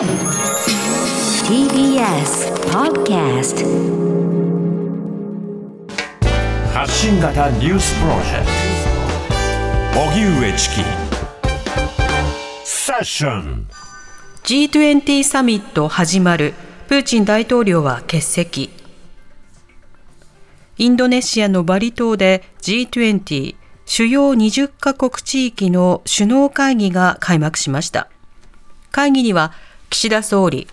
TBS Podcast 発信型ニュースプロジェクト。荻上チキ。セッション。G20 サミット始まる。プーチン大統領は欠席。インドネシアのバリ島で G20 主要20カ国地域の首脳会議が開幕しました。会議には岸田総理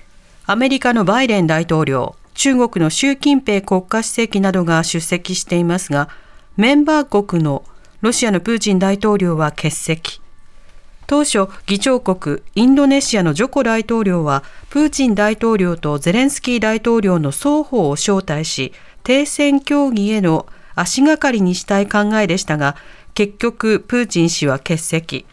アメリカのバイデン大統領中国の習近平国家主席などが出席していますがメンバー国のロシアのプーチン大統領は欠席当初、議長国インドネシアのジョコ大統領は、プーチン大統領とゼレンスキー大統領の双方を招待し、停戦協議への足がかりにしたい考えでしたが、結局、プーチン氏は欠席。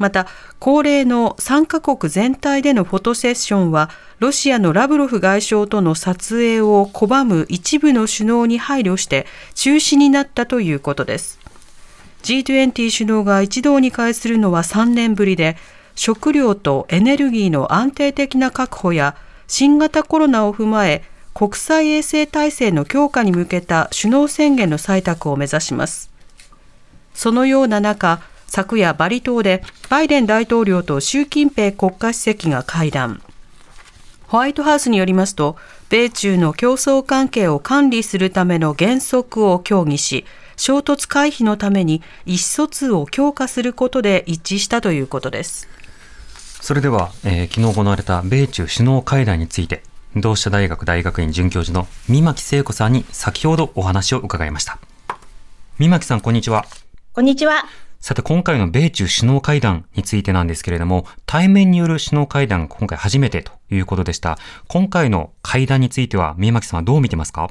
また、恒例の3カ国全体でのフォトセッションは、ロシアのラブロフ外相との撮影を拒む一部の首脳に配慮して中止になったということです。G20 首脳が一堂に会するのは3年ぶりで、食料とエネルギーの安定的な確保や新型コロナを踏まえ、国際衛生体制の強化に向けた首脳宣言の採択を目指します。そのような中、昨夜バリ島でバイデン大統領と習近平国家主席が会談。ホワイトハウスによりますと、米中の競争関係を管理するための原則を協議し、衝突回避のために意思疎通を強化することで一致したということです。それでは、えー、昨日行われた米中首脳会談について、同志社大学大学院准教授の三巻聖子さんに先ほどお話を伺いました。三巻さん、こんにちは。こんにちは。さて、今回の米中首脳会談についてなんですけれども、対面による首脳会談が、今回初めてということでした。今回の会談については、三巻さんはどう見てますか？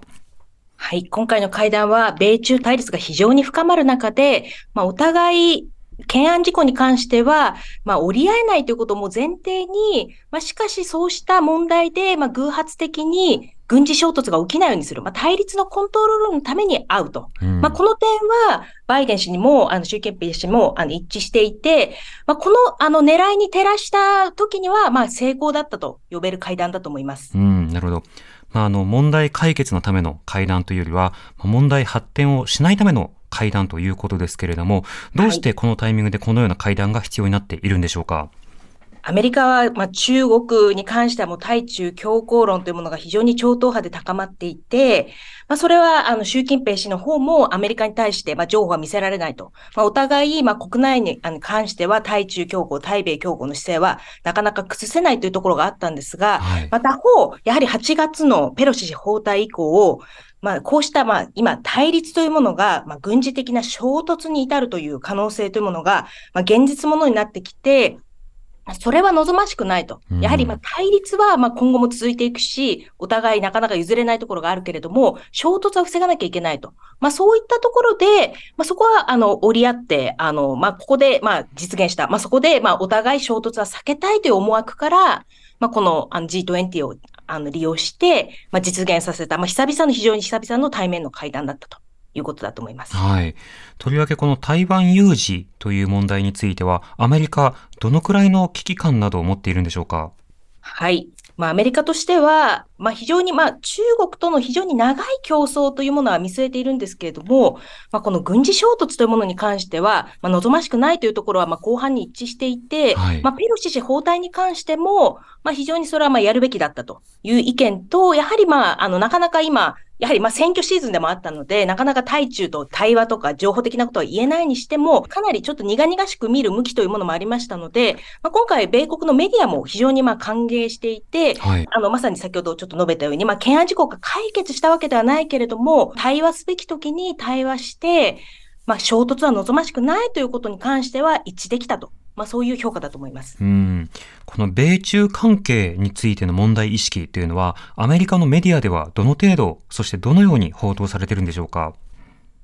はい。今回の会談は、米中対立が非常に深まる中で、まあ、お互い、懸案事項に関しては、まあ、折り合えないということも前提に、まあ、しかしそうした問題で、まあ、偶発的に軍事衝突が起きないようにする、まあ、対立のコントロールのために会うと。うん、まあ、この点は、バイデン氏にも、あの、習近平氏も、あの、一致していて、まあ、この、あの、狙いに照らした時には、まあ、成功だったと呼べる会談だと思います。うん、なるほど。まあ、あの、問題解決のための会談というよりは、問題発展をしないための会談ということですけれども、どうしてこのタイミングでこのような会談が必要になっているんでしょうか？アメリカは、まあ、中国に関してはもう対中強硬論というものが非常に超党派で高まっていて、まあ、それは、あの、習近平氏の方もアメリカに対して、まあ、情報は見せられないと。まあ、お互い、まあ、国内に関しては対中強硬、対米強硬の姿勢はなかなか崩せないというところがあったんですが、はい、また方、やはり8月のペロシ氏訪台以降、まあ、こうした、まあ、今、対立というものが、まあ、軍事的な衝突に至るという可能性というものが、まあ、現実ものになってきて、それは望ましくないと。やはりまあ対立はまあ今後も続いていくし、お互いなかなか譲れないところがあるけれども、衝突は防がなきゃいけないと。まあそういったところで、まあそこはあの折り合って、あの、まあここでまあ実現した。まあそこでまあお互い衝突は避けたいという思惑から、まあこのあの G20 をあの利用して、まあ実現させた、まあ久々の非常に久々の対面の会談だったと。いうことだと思います。はい。とりわけこの台湾有事という問題については、アメリカ、どのくらいの危機感などを持っているんでしょうか？はい。まあ、アメリカとしては、まあ、非常に、まあ、中国との非常に長い競争というものは見据えているんですけれども、まあ、この軍事衝突というものに関しては、まあ、望ましくないというところは、まあ、後半に一致していて、はい、まあ、ペロシ氏包帯に関しても、まあ、非常にそれは、まあ、やるべきだったという意見と、やはり、まあ、あの、なかなか今、やはりまあ選挙シーズンでもあったので、なかなか対中と対話とか情報的なことは言えないにしても、かなりちょっと苦々しく見る向きというものもありましたので、まあ、今回、米国のメディアも非常にまあ歓迎していて、はい、あのまさに先ほどちょっとと述べたように、まあ、懸案事項が解決したわけではないけれども、対話すべき時に対話して、まあ、衝突は望ましくないということに関しては一致できたと。まあ、そういう評価だと思います。うん。この米中関係についての問題意識というのは、アメリカのメディアではどの程度、そしてどのように報道されてるんでしょうか？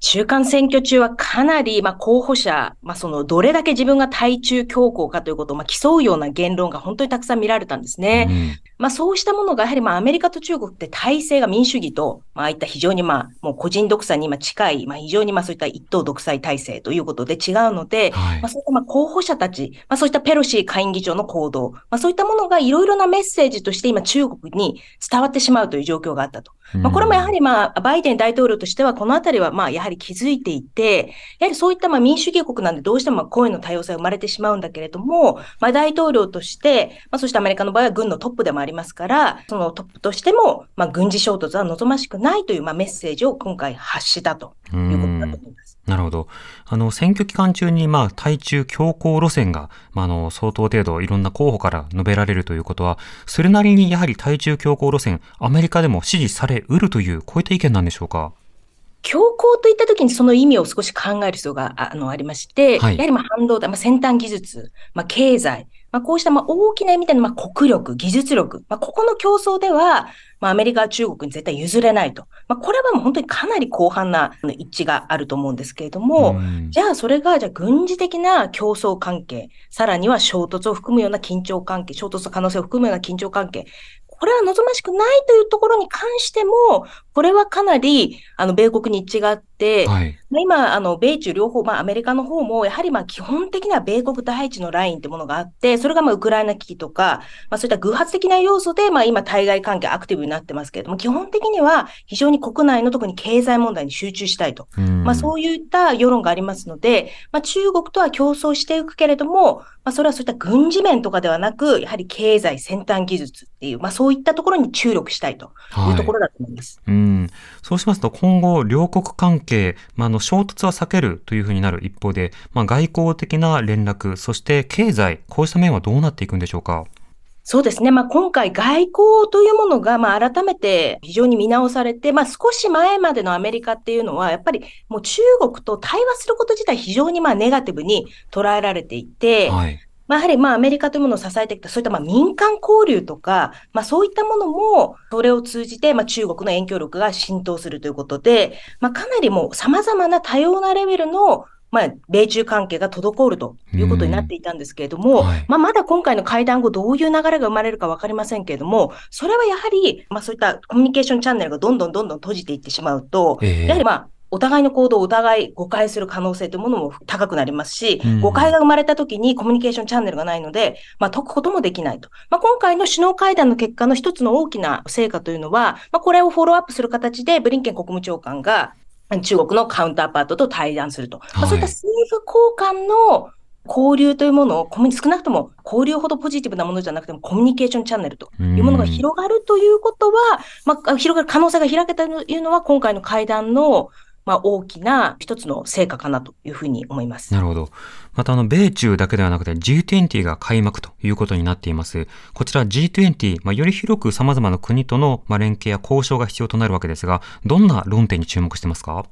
中間選挙中はかなり、まあ、候補者、まあ、その、どれだけ自分が対中強硬かということを、まあ、競うような言論が本当にたくさん見られたんですね。うんまあ、そうしたものが、やはり、まあ、アメリカと中国って体制が民主主義と、まあ、ああいった非常に、まあ、もう個人独裁に今近い、まあ、非常に、まあ、そういった一党独裁体制ということで違うので、はいまあ、そういった、まあ、候補者たち、まあ、そういったペロシ下院議長の行動、まあ、そういったものがいろいろなメッセージとして今中国に伝わってしまうという状況があったと。まあ、これもやはりまあ、バイデン大統領としては、このあたりはまあ、やはり気づいていて、やはりそういったまあ民主主義国なんでどうしても声の多様性が生まれてしまうんだけれども、まあ、大統領として、まあ、そしてアメリカの場合は軍のトップでもありますから、そのトップとしても、まあ、軍事衝突は望ましくないというまあメッセージを今回発したということだと思います。なるほど。あの、選挙期間中に、まあ、対中強硬路線が、まあ、あの、相当程度いろんな候補から述べられるということは、それなりにやはり対中強硬路線、アメリカでも支持されうるという、こういった意見なんでしょうか？強硬といったときにその意味を少し考える必要がああのありまして、はいやはりまあ半導体、まあ、先端技術、まあ、経済、まあ、こうしたまあ大きな意味でのまあ国力、技術力、まあ、ここの競争では、まあ、アメリカは中国に絶対譲れないと。まあ、これはもう本当にかなり広範な一致があると思うんですけれども、んじゃあそれがじゃあ軍事的な競争関係、さらには衝突を含むような緊張関係、衝突の可能性を含むような緊張関係、これは望ましくないというところに関しても、これはかなり、あの、米国に違って、はい。まあ今、あの、米中両方、まあ、アメリカの方も、やはりまあ、基本的には米国第一のラインってものがあって、それがまあ、ウクライナ危機とか、まあ、そういった偶発的な要素で、まあ、今、対外関係アクティブになってますけれども、基本的には、非常に国内の特に経済問題に集中したいと。まあ、そういった世論がありますので、まあ、中国とは競争していくけれども、まあ、それはそういった軍事面とかではなく、やはり経済、先端技術っていう、まあ、そういったところに注力したいというところだと思います。うん。そうしますと、今後、両国関係、まあ、あの、衝突は避けるというふうになる一方で、まあ、外交的な連絡、そして経済、こうした面はどうなっていくんでしょうか？そうですね。まあ、今回外交というものが、まあ、改めて非常に見直されて、まあ、少し前までのアメリカっていうのは、やっぱりもう中国と対話すること自体非常にまあ、ネガティブに捉えられていて、はい。まあ、やはりまあアメリカというものを支えてきた、そういったまあ民間交流とか、まあそういったものも、それを通じてまあ中国の影響力が浸透するということで、まあかなりもう様々な多様なレベルの、まあ米中関係が滞るということになっていたんですけれども、はい。まあまだ今回の会談後どういう流れが生まれるかわかりませんけれども、それはやはり、まあそういったコミュニケーションチャンネルがどんどんどんどん閉じていってしまうと、ええ。やはりまあ、お互いの行動をお互い誤解する可能性というものも高くなりますしうん、誤解が生まれた時にコミュニケーションチャンネルがないので、まあ、解くこともできないと。まあ、今回の首脳会談の結果の一つの大きな成果というのは、まあ、これをフォローアップする形で、ブリンケン国務長官が中国のカウンターパートと対談すると。まあ、そういった政府交換の交流というものを、少なくとも交流ほどポジティブなものじゃなくてもコミュニケーションチャンネルというものが広がるということは、まあ、広がる可能性が開けたというのは、今回の会談の、まあ、大きな一つの成果かなというふうに思います。なるほど。また、あの、米中だけではなくて G20 が開幕ということになっています。こちら G20、まあ、より広く様々な国との、まあ、連携や交渉が必要となるわけですが、どんな論点に注目してますか？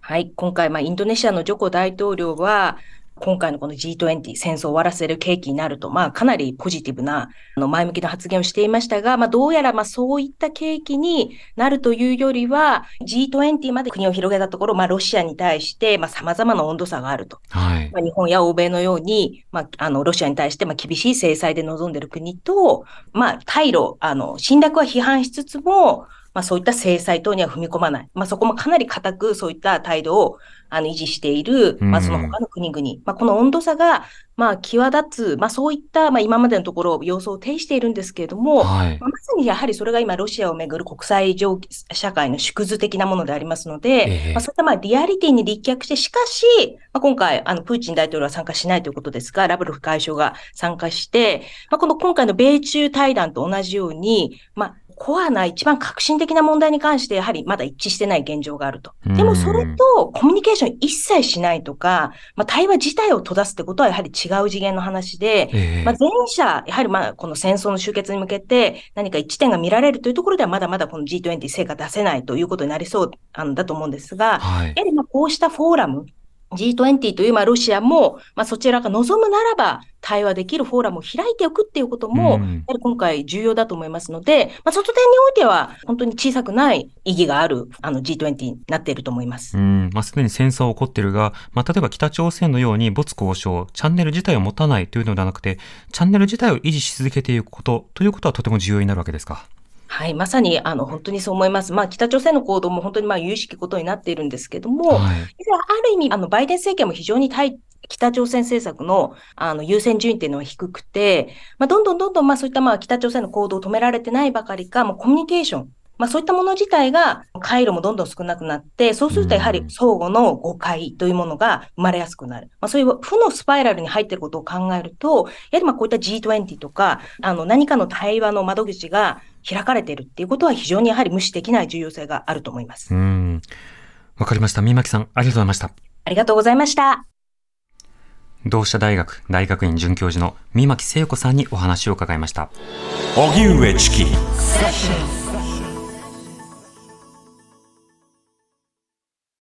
はい。今回、まあ、インドネシアのジョコ大統領は、今回のこの G20 戦争を終わらせる契機になると、まあ、かなりポジティブな、あの、前向きな発言をしていましたが、まあ、どうやら、まあ、そういった契機になるというよりは、G20 まで国を広げたところ、まあ、ロシアに対して、まあ、様々な温度差があると。はい。まあ、日本や欧米のように、まあ、あの、ロシアに対して、まあ、厳しい制裁で臨んでいる国と、まあ、対ロ、あの、侵略は批判しつつも、まあ、そういった制裁等には踏み込まない。まあ、そこもかなり固くそういった態度を、あの、維持している、まあ、その他の国々。まあ、この温度差が、まあ、際立つ、まあ、そういった、まあ、今までのところ、様相を呈しているんですけれども、はい。まあまさにやはりそれが今、ロシアをめぐる国際上社会の縮図的なものでありますので、ええまあ、そういったまあリアリティに立脚して、しかし、まあ、今回、あのプーチン大統領は参加しないということですが、ラブロフ外相が参加して、まあ、この今回の米中対談と同じように、まあ、コアな一番革新的な問題に関して、やはりまだ一致してない現状があると。でもそれとコミュニケーション一切しないとか、まあ、対話自体を閉ざすってことはやはり違う次元の話で、ええまあ、前者、やはりまあこの戦争の終結に向けて何か一致点が見られるというところではまだまだこの G20 成果出せないということになりそうだと思うんですが、はい。やはりまあこうしたフォーラム、G20 という、まあ、ロシアも、まあ、そちらが望むならば、対話できるフォーラムを開いておくっていうことも、うんやはり今回重要だと思いますので、まあ、その点においては、本当に小さくない意義がある、あの G20 になっていると思います。うん、まあ、すでに戦争は起こっているが、まあ、例えば北朝鮮のように没交渉、チャンネル自体を持たないというのではなくて、チャンネル自体を維持し続けていくことということはとても重要になるわけですか？はい、まさに、あの、本当にそう思います。まあ、北朝鮮の行動も本当に、まあ、有識ことになっているんですけども、はい。ある意味、あの、バイデン政権も非常に対北朝鮮政策のあの優先順位っていうのは低くて、まあ、どんどんどんどん、まあ、そういったまあ北朝鮮の行動を止められてないばかりか、もうコミュニケーション、まあ、そういったもの自体が回路もどんどん少なくなって、そうするとやはり相互の誤解というものが生まれやすくなる。まあ、そういう負のスパイラルに入っていることを考えると、やはりまあこういった G20 とか、あの何かの対話の窓口が開かれているっていうことは非常にやはり無視できない重要性があると思います。うん。わかりました。三巻さん、ありがとうございました。ありがとうございました。同志社大学大学院准教授の三巻聖子さんにお話を伺いました。荻上チキ.